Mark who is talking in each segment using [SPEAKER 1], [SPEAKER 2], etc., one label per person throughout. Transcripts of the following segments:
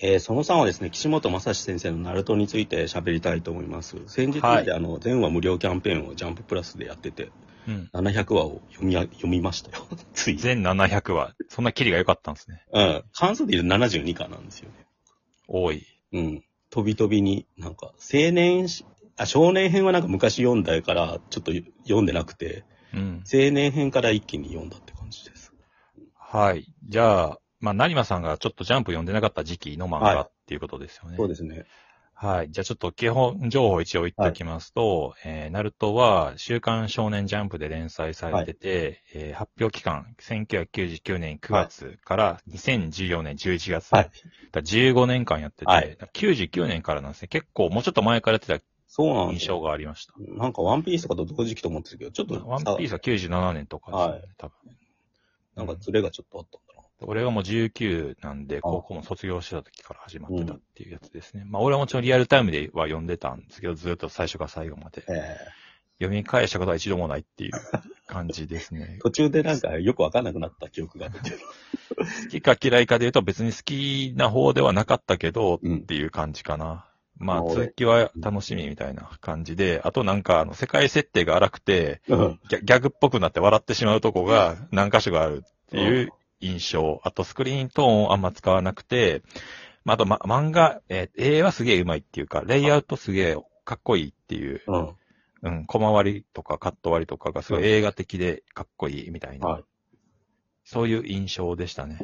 [SPEAKER 1] えーその3はですね、岸本正史先生のナルトについて喋りたいと思います。先日まで、あの、全話無料キャンペーンをジャンププラスでやってて、
[SPEAKER 2] うん。
[SPEAKER 1] 700話を読みや、読みましたよ。つい。
[SPEAKER 2] 全700話。そんなキリが良かったんですね。
[SPEAKER 1] うん。関数で言うと72巻なんですよね。
[SPEAKER 2] 多い。
[SPEAKER 1] うん。飛び飛びに、なんか、青年し、あ、少年編はなんか昔読んだから、ちょっと読んでなくて、
[SPEAKER 2] うん。
[SPEAKER 1] 青年編から一気に読んだって。
[SPEAKER 2] はい。じゃあ、まあ、成馬さんがちょっとジャンプ読んでなかった時期の漫
[SPEAKER 1] はい
[SPEAKER 2] 画っていうことですよね。
[SPEAKER 1] そうですね。
[SPEAKER 2] はい。じゃあちょっと基本情報を一応言っておきますと、えー、ナルトは週刊少年ジャンプで連載されてて、えー発表期間、1999年9月から2014年11月。
[SPEAKER 1] はい。
[SPEAKER 2] だから15年間やってて、
[SPEAKER 1] はい
[SPEAKER 2] 99年からなんですね。結構もうちょっと前からやって
[SPEAKER 1] そうなんです
[SPEAKER 2] た印象
[SPEAKER 1] よ。
[SPEAKER 2] がありました。
[SPEAKER 1] なんかワンピースとかと同時期と思ってたけど、ちょっとさ、
[SPEAKER 2] ワンピースは97年とかですよね、
[SPEAKER 1] はい
[SPEAKER 2] 多分。
[SPEAKER 1] なんかズレがちょっとあったんだな。
[SPEAKER 2] 俺がもう19なんで、高校も卒業してた時から始まってたっていうやつですね。まあ俺はもちろんリアルタイムでは読んでたんですけど、ずっと最初から最後まで。
[SPEAKER 1] え
[SPEAKER 2] 読み返したことは一度もないっていう感じですね
[SPEAKER 1] え。途中でなんかよくわかんなくなった記憶があって。
[SPEAKER 2] 好きか嫌いかで言うと別に好きな方ではなかったけど、
[SPEAKER 1] うん
[SPEAKER 2] っていう感じかな。まあ続きは楽しみみたいな感じで、あとなんかあの世界設定が荒くて、
[SPEAKER 1] うん。
[SPEAKER 2] ギャギャグっぽくなって笑ってしまうとこが何箇所があるっていう印象。あとスクリーントーンをあんま使わなくて、まあ、あと、ま、漫画、えー絵はすげえ上手いっていうか、レイアウトすげえかっこいいっていう、
[SPEAKER 1] うん。
[SPEAKER 2] うん、小回りとかカット割りとかがすごい映画的でかっこいいみたいな、
[SPEAKER 1] はい。
[SPEAKER 2] そういう印象でしたね。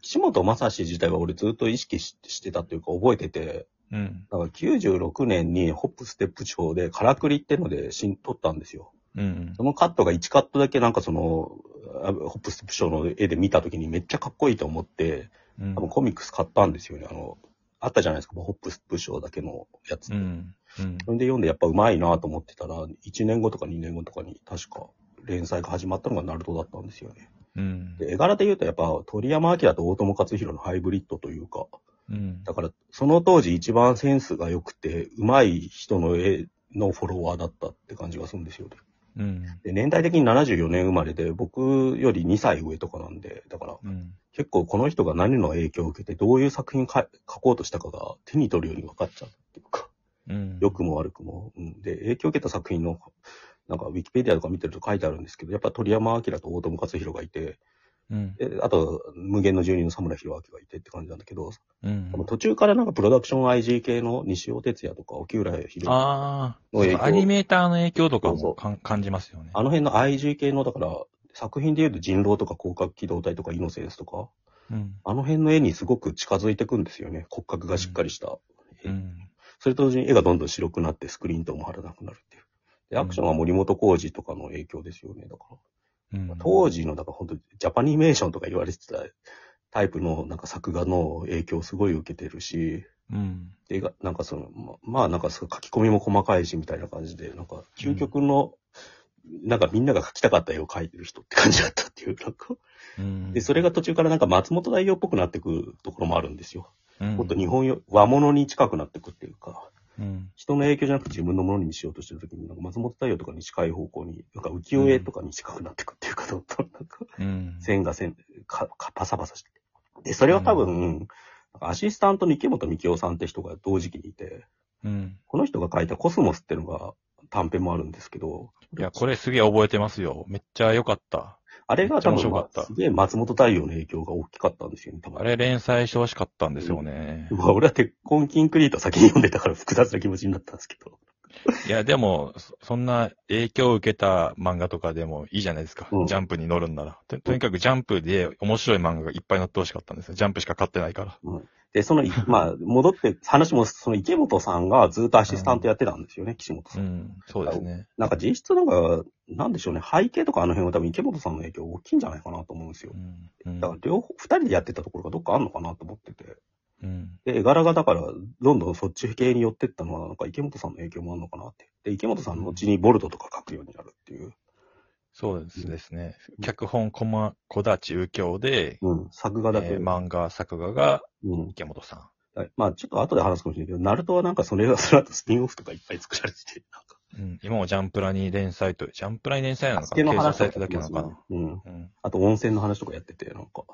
[SPEAKER 1] 岸本正史自体は俺ずっと意識ししてたっていうか覚えてて、
[SPEAKER 2] うん。
[SPEAKER 1] だから96年にホップステップ賞でカラクリってので新撮ったんですよ。
[SPEAKER 2] うん
[SPEAKER 1] そ。のカットが1カットだけなんかその、あホップステップ賞の絵で見た時にめっちゃかっこいいと思って、
[SPEAKER 2] うん
[SPEAKER 1] 多分コミックス買ったんですよね。あの、あったじゃないですか、ホップステップ賞だけのやつ。
[SPEAKER 2] うん。うん。
[SPEAKER 1] それで読んでやっぱうまいなと思ってたら、1年後とか2年後とかに確か連載が始まったのがナルトだったんですよね。
[SPEAKER 2] うん。
[SPEAKER 1] で絵柄で言うとやっぱ鳥山明と大友克洋のハイブリッドというか、
[SPEAKER 2] うん。
[SPEAKER 1] だからその当時一番センスが良くて、うまい人の絵のフォロワーだったって感じがするんですよね。
[SPEAKER 2] うん。
[SPEAKER 1] で年代的に74年生まれで、僕より2歳上とかなんで、だから
[SPEAKER 2] うん。
[SPEAKER 1] 結構この人が何の影響を受けてどういう作品か書こうとしたかが手に取るように分かっちゃうっていうか、
[SPEAKER 2] うん。
[SPEAKER 1] 良くも悪くも。うん、で、影響を受けた作品の、なんかウィキペディアとか見てると書いてあるんですけど、やっぱ鳥山明と大友克洋がいて、
[SPEAKER 2] うん。
[SPEAKER 1] であと無限の住人の佐村弘明がいてって感じなんだけど、
[SPEAKER 2] うん
[SPEAKER 1] 途中からなんかプロダクション IG 系の西尾哲也とか沖浦博之
[SPEAKER 2] あ
[SPEAKER 1] の影響
[SPEAKER 2] あ、アニメーターの影響とかも感じますよね。
[SPEAKER 1] あの辺の IG 系の、だから、作品で言うと人狼とか広角機動隊とかイノセンスとか、
[SPEAKER 2] うん。
[SPEAKER 1] あの辺の絵にすごく近づいていくんですよね。骨格がしっかりした。
[SPEAKER 2] うん。
[SPEAKER 1] それと同時に絵がどんどん白くなってスクリーンとも貼らなくなるっていう。で、アクションは森本浩二とかの影響ですよね。だから、
[SPEAKER 2] うん。
[SPEAKER 1] 当時の、だから本当ジャパニメーションとか言われてたタイプのなんか作画の影響をすごい受けてるし、
[SPEAKER 2] うん。
[SPEAKER 1] で、なんかその、ままあなんか書き込みも細かいしみたいな感じで、なんか究極の、なんかみんなが描きたかった絵を描いてる人って感じだったっていう、なんか。
[SPEAKER 2] うん。
[SPEAKER 1] で、それが途中からなんか松本大洋っぽくなってくところもあるんですよ。
[SPEAKER 2] うん、
[SPEAKER 1] もっと日本よ和物に近くなってくっていうか、
[SPEAKER 2] うん。
[SPEAKER 1] 人の影響じゃなくて自分のものにしようとしてるときに、なんか松本太陽とかに近い方向に、なんか浮世絵とかに近くなってくっていうか、どんどんなんか
[SPEAKER 2] うん。
[SPEAKER 1] 線が線、か、か、パサパサして。で、それは多分、アシスタントに池本幹夫さんって人が同時期にいて、
[SPEAKER 2] うん。
[SPEAKER 1] この人が書いたコスモスっていうのが短編もあるんですけど、
[SPEAKER 2] いや、これすげえ覚えてますよ。めっちゃ良かった。
[SPEAKER 1] あれが多分、
[SPEAKER 2] めっちゃ面白かった
[SPEAKER 1] すげえ松本太陽の影響が大きかったんですよね、多分。
[SPEAKER 2] あれ連載してほしかったんですよね。
[SPEAKER 1] まあ、俺は鉄痕キンクリート先に読んでたから複雑な気持ちになったんですけど。
[SPEAKER 2] いや、でも、そそんな影響を受けた漫画とかでもいいじゃないですか。
[SPEAKER 1] うん
[SPEAKER 2] ジャンプに乗るんならと。とにかくジャンプで面白い漫画がいっぱい載ってほしかったんですよ。ジャンプしか買ってないから。
[SPEAKER 1] で、その、い まあ、戻って、話も、その池本さんがずっとアシスタントやってたんですよね、岸本さ。
[SPEAKER 2] うんん、そうですね。
[SPEAKER 1] なんか実質なんか、なんでしょうね、背景とかあの辺は多分池本さんの影響大きいんじゃないかなと思うんですよ
[SPEAKER 2] う。ん。うん
[SPEAKER 1] だから両方、二人でやってたところがどっかあんのかなと思ってて。
[SPEAKER 2] うん。
[SPEAKER 1] で、絵柄がだから、どんどんそっち系に寄ってったのは、なんか池本さんの影響もあるのかなって。で、池本さんの後にボルトとか書くようになるっていう。
[SPEAKER 2] そうですですね。脚本、こま、小立右京で、
[SPEAKER 1] うん。作画だけ。
[SPEAKER 2] えー漫画、作画が
[SPEAKER 1] うん。
[SPEAKER 2] 池本さ
[SPEAKER 1] はいまあ、ちょっと後で話すかもしれないけど、ナルトはなんかそれが、その後スピンオフとかいっぱい作られてて、なんか、
[SPEAKER 2] ん。うん。今もジャンプラに連載と、ジャンプラに連載なのか
[SPEAKER 1] の話
[SPEAKER 2] されてるだけなのかな？
[SPEAKER 1] うん。
[SPEAKER 2] うん。
[SPEAKER 1] あと温泉の話とかやってて、なんか。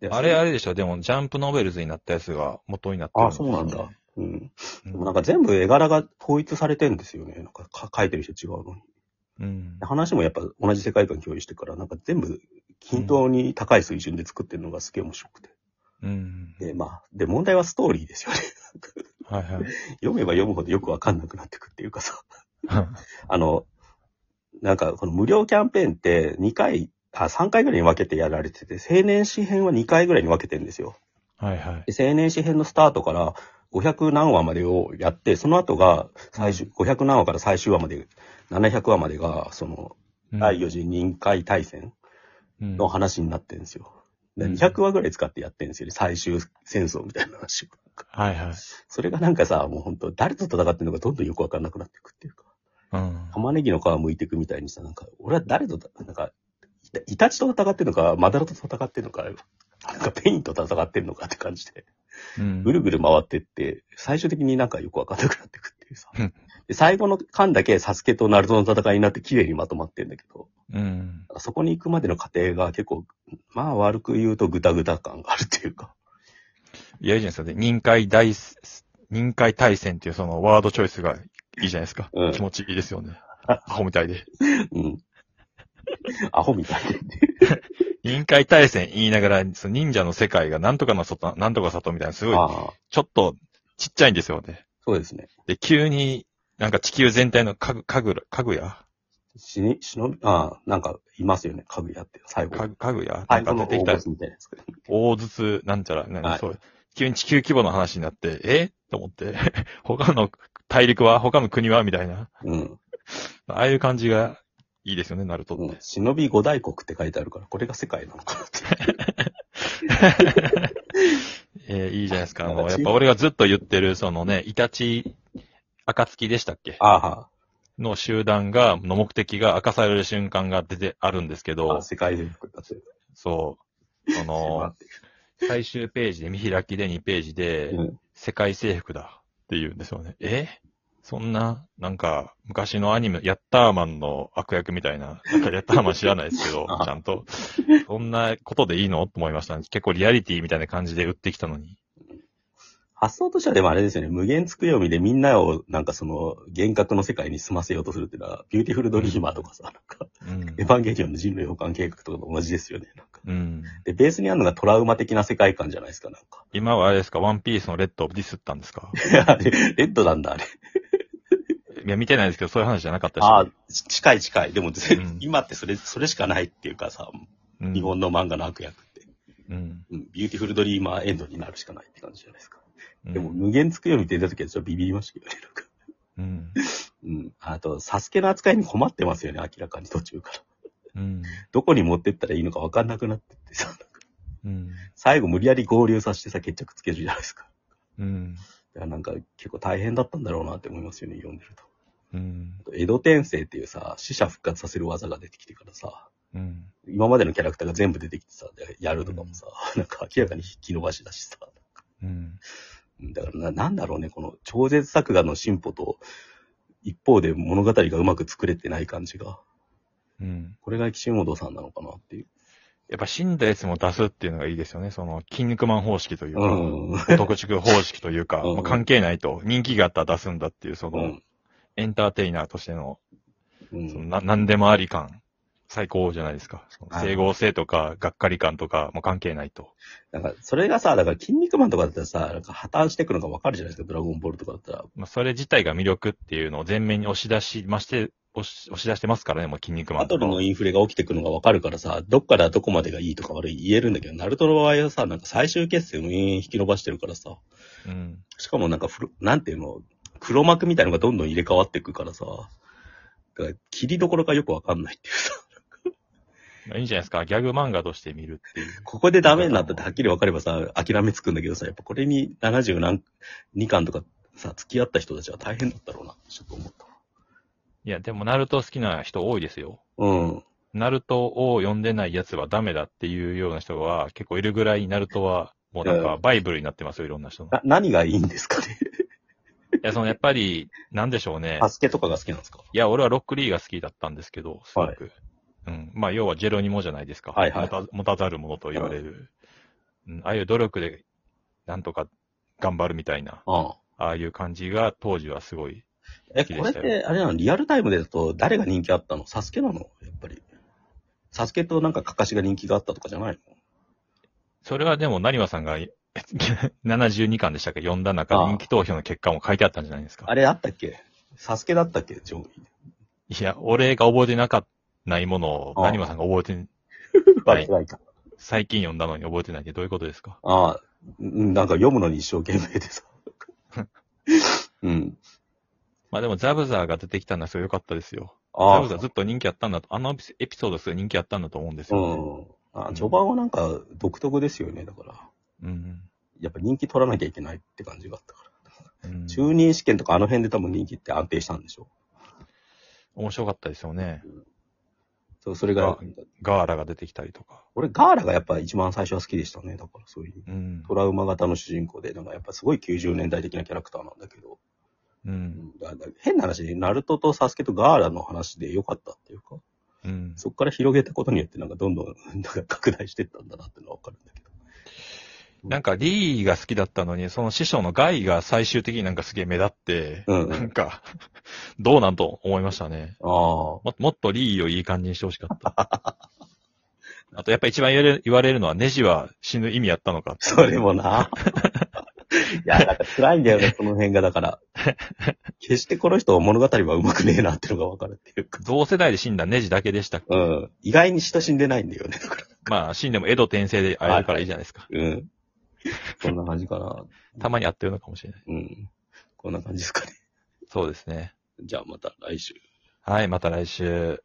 [SPEAKER 1] で
[SPEAKER 2] あれあれでしょ？でも、ジャンプノベルズになったやつが元になってる
[SPEAKER 1] あ、そうなんだ。うん。
[SPEAKER 2] うん
[SPEAKER 1] でもなんか全部絵柄が統一されてんですよね。なんかか書いてる人違うのに。
[SPEAKER 2] うん。
[SPEAKER 1] 話もやっぱ同じ世界観共有してから、なんか全部均等に高い水準で作ってるのがすげえ面白くて。
[SPEAKER 2] うん。
[SPEAKER 1] で、まあ、で、問題はストーリーですよね。
[SPEAKER 2] はいはい。
[SPEAKER 1] 読めば読むほどよくわかんなくなってくっていうかさ。あの、なんかこの無料キャンペーンって2回、あ、3回ぐらいに分けてやられてて、青年誌編は2回ぐらいに分けてるんですよ。
[SPEAKER 2] はいはい。
[SPEAKER 1] で青年誌編のスタートから500何話までをやって、その後が最終、500何話から最終話まで、700話までが、その、第4次任海大戦
[SPEAKER 2] うん
[SPEAKER 1] の話になってるんですよ。で
[SPEAKER 2] うん
[SPEAKER 1] 200話ぐらい使ってやってるんですよね。最終戦争みたいな話を。
[SPEAKER 2] はいはい。
[SPEAKER 1] それがなんかさ、もう本当誰と戦ってるのかどんどんよくわかんなくなっていくっていうか。
[SPEAKER 2] うん。
[SPEAKER 1] 玉ねぎの皮剥いていくみたいにさ、なんか、俺は誰とた、なんか、イタチと戦ってるのか、マダラと戦ってるのか、なんかペインと戦ってるのかって感じで、
[SPEAKER 2] うん
[SPEAKER 1] ぐるぐる回ってって、最終的になんかよくわかんなくなっていくっていうさ
[SPEAKER 2] うん。
[SPEAKER 1] で最後の間だけサスケとナルトの戦いになって綺麗にまとまってんだけど、
[SPEAKER 2] うん。
[SPEAKER 1] そこに行くまでの過程が結構、まあ悪く言うとグタグタ感があるっていうか。
[SPEAKER 2] いや、いいじゃないですか。で任海大、任海大戦っていうそのワードチョイスがいいじゃないですか。
[SPEAKER 1] うん
[SPEAKER 2] 気持ちいいですよね。アホみたいで。
[SPEAKER 1] うん。アホみたいで。
[SPEAKER 2] 任海大戦言いながら、その忍者の世界がなんとかの外、なんとか里みたいな、すごい、
[SPEAKER 1] ああ、
[SPEAKER 2] ちょっとちっちゃいんですよね。
[SPEAKER 1] そうですね。
[SPEAKER 2] で、急になんか地球全体のかぐ、かぐ、かぐや？
[SPEAKER 1] しに、しのび、ああ、なんかいますよね、かぐやって、最後。
[SPEAKER 2] かぐ、かぐや？な
[SPEAKER 1] 最
[SPEAKER 2] んか出てきた
[SPEAKER 1] みたいなやつ。
[SPEAKER 2] 大筒なんちゃら、なん
[SPEAKER 1] はい
[SPEAKER 2] そう。急に地球規模の話になって、え？と思って、他の大陸は？他の国は？みたいな。
[SPEAKER 1] うん。
[SPEAKER 2] ああいう感じがいいですよね、ナルトって。
[SPEAKER 1] うん。忍び五大国って書いてあるから、これが世界なのかなって。
[SPEAKER 2] えーいいじゃないですか。あの、
[SPEAKER 1] なんか
[SPEAKER 2] やっぱ俺がずっと言ってる、そのね、イタチ、暁でしたっけ？
[SPEAKER 1] ああ、
[SPEAKER 2] の集団が、の目的が明かされる瞬間が出てあるんですけ
[SPEAKER 1] あ
[SPEAKER 2] ど
[SPEAKER 1] あ、世界だ。
[SPEAKER 2] そう、その、最終ページで見開きで2ページで、
[SPEAKER 1] うん。
[SPEAKER 2] 世界征服だって言うんですよね。え？そんな、なんか、昔のアニメ、ヤッターマンの悪役みたいな、なんかヤッターマン知らないですけど
[SPEAKER 1] あ、
[SPEAKER 2] ちゃんと、そんなことでいいのと思いましたね。結構リアリティみたいな感じで売ってきたのに。
[SPEAKER 1] 発想としてはでもあれですよね、無限つく読みでみんなをなんかその幻覚の世界に住ませようとするっていうのは、ビューティフルドリーマーとかさ、なんか、
[SPEAKER 2] うん
[SPEAKER 1] エヴァンゲリオンの人類補完計画とかと同じですよね、なんか。
[SPEAKER 2] うん。
[SPEAKER 1] で、ベースにあるのがトラウマ的な世界観じゃないですか、なんか。
[SPEAKER 2] 今はあれですか、ワンピースのレッドをディスったんですか？
[SPEAKER 1] レッドなんだ、あれ。
[SPEAKER 2] いや、見てないですけど、そういう話じゃなかったし。
[SPEAKER 1] ああ、ち近い近い。でも、ぜ
[SPEAKER 2] うん
[SPEAKER 1] 今ってそれ、それしかないっていうかさ、
[SPEAKER 2] うん
[SPEAKER 1] 日本の漫画の悪役って。
[SPEAKER 2] うん。
[SPEAKER 1] うん、ビューティフルドリーマーエンドになるしかないって感じじゃないですか。
[SPEAKER 2] うん
[SPEAKER 1] でも、無限つくよみって出た時はちょっとビビりましたけどね、なんか。
[SPEAKER 2] うん。
[SPEAKER 1] うん。あと、サスケの扱いに困ってますよね、明らかに途中から。
[SPEAKER 2] うん。
[SPEAKER 1] どこに持ってったらいいのか分かんなくなってってさ、なんか
[SPEAKER 2] うん。
[SPEAKER 1] 最後無理やり合流させてさ、決着つけるじゃないですか。
[SPEAKER 2] うん。
[SPEAKER 1] だからなんか結構大変だったんだろうなって思いますよね、読んでると。
[SPEAKER 2] うん。
[SPEAKER 1] 江戸転生っていうさ、死者復活させる技が出てきてからさ、
[SPEAKER 2] うん。
[SPEAKER 1] 今までのキャラクターが全部出てきてさ、でやるとかもさ、なんか明らかに引き伸ばしだしさ。
[SPEAKER 2] うん。
[SPEAKER 1] うんだからな、なんだろうね、この超絶作画の進歩と、一方で物語がうまく作れてない感じが、
[SPEAKER 2] うん。
[SPEAKER 1] これが岸本さんなのかなっていう。
[SPEAKER 2] やっぱ死んだやつも出すっていうのがいいですよね。その、筋肉マン方式というか、
[SPEAKER 1] うん。
[SPEAKER 2] 特殊方式というか、
[SPEAKER 1] うん
[SPEAKER 2] もう関係ないと、人気があったら出すんだっていう、その、
[SPEAKER 1] うん。
[SPEAKER 2] エンターテイナーとしての、
[SPEAKER 1] うん
[SPEAKER 2] そのな何でもあり感、最高じゃないですか。整合性とか、がっかり感とか、もう関係ないと。
[SPEAKER 1] なんか、それがさ、だから、筋肉マンとかだったらさ、なんか破綻してくのがわかるじゃないですか、ドラゴンボールとかだったら。
[SPEAKER 2] まあ、それ自体が魅力っていうのを前面に押し出しまして、押し押し出してますからね、もう筋肉マンとかは
[SPEAKER 1] バトルのインフレが起きてくのがわかるからさ、どっからどこまでがいいとか悪い言えるんだけど、ナルトの場合はさ、なんか最終決戦を永遠引き伸ばしてるからさ、
[SPEAKER 2] うん。
[SPEAKER 1] しかもなんかフロ、なんていうの、黒幕みたいのがどんどん入れ替わっていくからさ、だから切りどころがよくわかんないっていうさ、
[SPEAKER 2] まあいいんじゃないですか？ギャグ漫画として見るっていう。
[SPEAKER 1] ここでダメになったってはっきりわかればさ、諦めつくんだけどさ、やっぱこれに70何、2巻とかさ、付き合った人たちは大変だったろうな、ちょっと思った。
[SPEAKER 2] いや、でも、ナルト好きな人多いですよ。
[SPEAKER 1] うん。
[SPEAKER 2] ナルトを読んでないやつはダメだっていうような人は結構いるぐらい、ナルトはもうなん
[SPEAKER 1] う
[SPEAKER 2] かバイブルになってますよ、いろんな人の。
[SPEAKER 1] な、何がいいんですかね
[SPEAKER 2] や、そのやっぱり、なんでしょうね。
[SPEAKER 1] サスケとかが好きなんですか？
[SPEAKER 2] いや、俺はロックリーが好きだったんですけど、すごく。うん。まあ、要はジェロニモじゃないですか。
[SPEAKER 1] はいはい
[SPEAKER 2] 持た持たざるものと言われる。うん。ああいう努力で、なんとか頑張るみたいな、
[SPEAKER 1] ああ。
[SPEAKER 2] ああいう感じが当時はすごい。
[SPEAKER 1] え、これったて、あれなのリアルタイムでだと誰が人気あったの？サスケなの？やっぱり。サスケとなんかカカシが人気があったとかじゃないの？
[SPEAKER 2] それはでも、成馬さんが 72巻でしたっけ？読んだ中、
[SPEAKER 1] ああ
[SPEAKER 2] 人気投票の結果も書いてあったんじゃないですか。
[SPEAKER 1] あれあったっけ？サスケだったっけ？上位。
[SPEAKER 2] いや、俺が覚えてなかったないものを、
[SPEAKER 1] ああ
[SPEAKER 2] 成馬さんが覚えてん、
[SPEAKER 1] 間違いか。
[SPEAKER 2] 最近読んだのに覚えてないってどういうことですか？
[SPEAKER 1] ああ、うんなんか読むのに一生懸命でさ。うん。
[SPEAKER 2] まあでも、ザブザーが出てきたのはすごい良かったですよ。ザ
[SPEAKER 1] あ
[SPEAKER 2] ブザーずっと人気あったんだと、あのエピソードすごい人気あったんだと思うんです
[SPEAKER 1] う
[SPEAKER 2] よ、ね。
[SPEAKER 1] ん。あ序盤はなんか独特ですよね。だから。
[SPEAKER 2] うん。
[SPEAKER 1] やっぱ人気取らなきゃいけないって感じがあったから。
[SPEAKER 2] うん。
[SPEAKER 1] 中任試験とかあの辺で多分人気って安定したんでしょ
[SPEAKER 2] 面白かったですよね。
[SPEAKER 1] そう、それが
[SPEAKER 2] あ、ガーラが出てきたりとか。
[SPEAKER 1] 俺ガーラがやっぱ一番最初は好きでしたね。だからそういう
[SPEAKER 2] うん
[SPEAKER 1] ト。ラウマ型の主人公で、なんかやっぱすごい90年代的なキャラクターなんだけど、
[SPEAKER 2] うん。
[SPEAKER 1] 変な話で、ナルトとサスケとガーラの話で良かったっていうか、
[SPEAKER 2] うん。
[SPEAKER 1] そこから広げたことによってなんかどんどんなんか拡大してったんだなってのはわかるんだけど。
[SPEAKER 2] なんか、リーが好きだったのに、その師匠のガイが最終的になんかすげえ目立って、
[SPEAKER 1] うんうん
[SPEAKER 2] なんか、どうなんと思いましたね。
[SPEAKER 1] ああ。
[SPEAKER 2] ももっとリーをいい感じにしてほしかった。あと、やっぱ一番言われる言われるのは、ネジは死ぬ意味やったのか
[SPEAKER 1] それもな。いや、なんか辛いんだよね、その辺がだから。決してこの人物語は上手くねえなってのがわかるっていうか。
[SPEAKER 2] 同世代で死んだネジだけでした
[SPEAKER 1] うん。意外に親しんでないんだよね、だから。
[SPEAKER 2] まあ、死んでも江戸転生で会えるからいいじゃないですか。
[SPEAKER 1] うん。そんな感じかな。
[SPEAKER 2] たまに会ってるのかもしれない。
[SPEAKER 1] うん。こんな感じですかね。
[SPEAKER 2] そうですね。
[SPEAKER 1] じゃあまた来週。
[SPEAKER 2] はい、また来週。